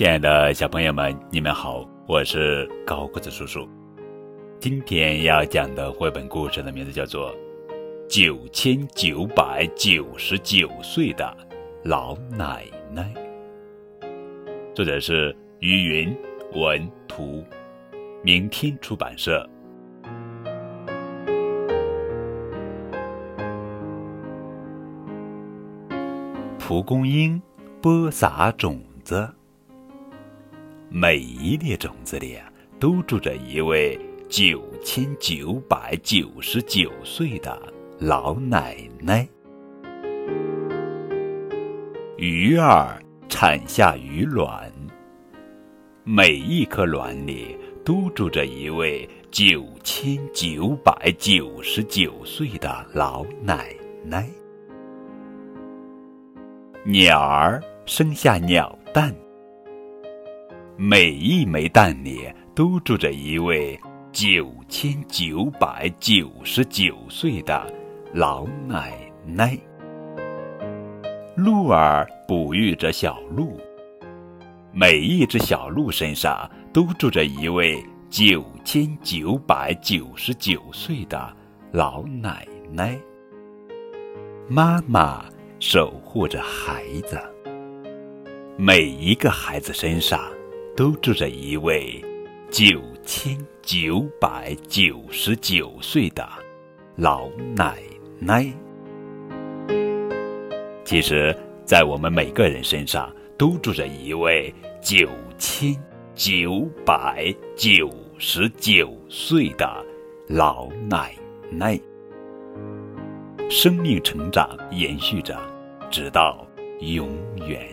亲爱的小朋友们，你们好，我是高个子叔叔。今天要讲的绘本故事的名字叫做《九千九百九十九岁的老奶奶》，作者是于云文图，明天出版社。蒲公英播撒种子。每一粒种子里啊，都住着一位九千九百九十九岁的老奶奶。鱼儿产下鱼卵，每一颗卵里都住着一位九千九百九十九岁的老奶奶。鸟儿生下鸟蛋。每一枚蛋里都住着一位九千九百九十九岁的老奶奶。鹿儿哺育着小鹿，每一只小鹿身上都住着一位九千九百九十九岁的老奶奶。妈妈守护着孩子，每一个孩子身上。都住着一位九千九百九十九岁的老奶奶。其实，在我们每个人身上都住着一位九千九百九十九岁的老奶奶。生命成长，延续着，直到永远。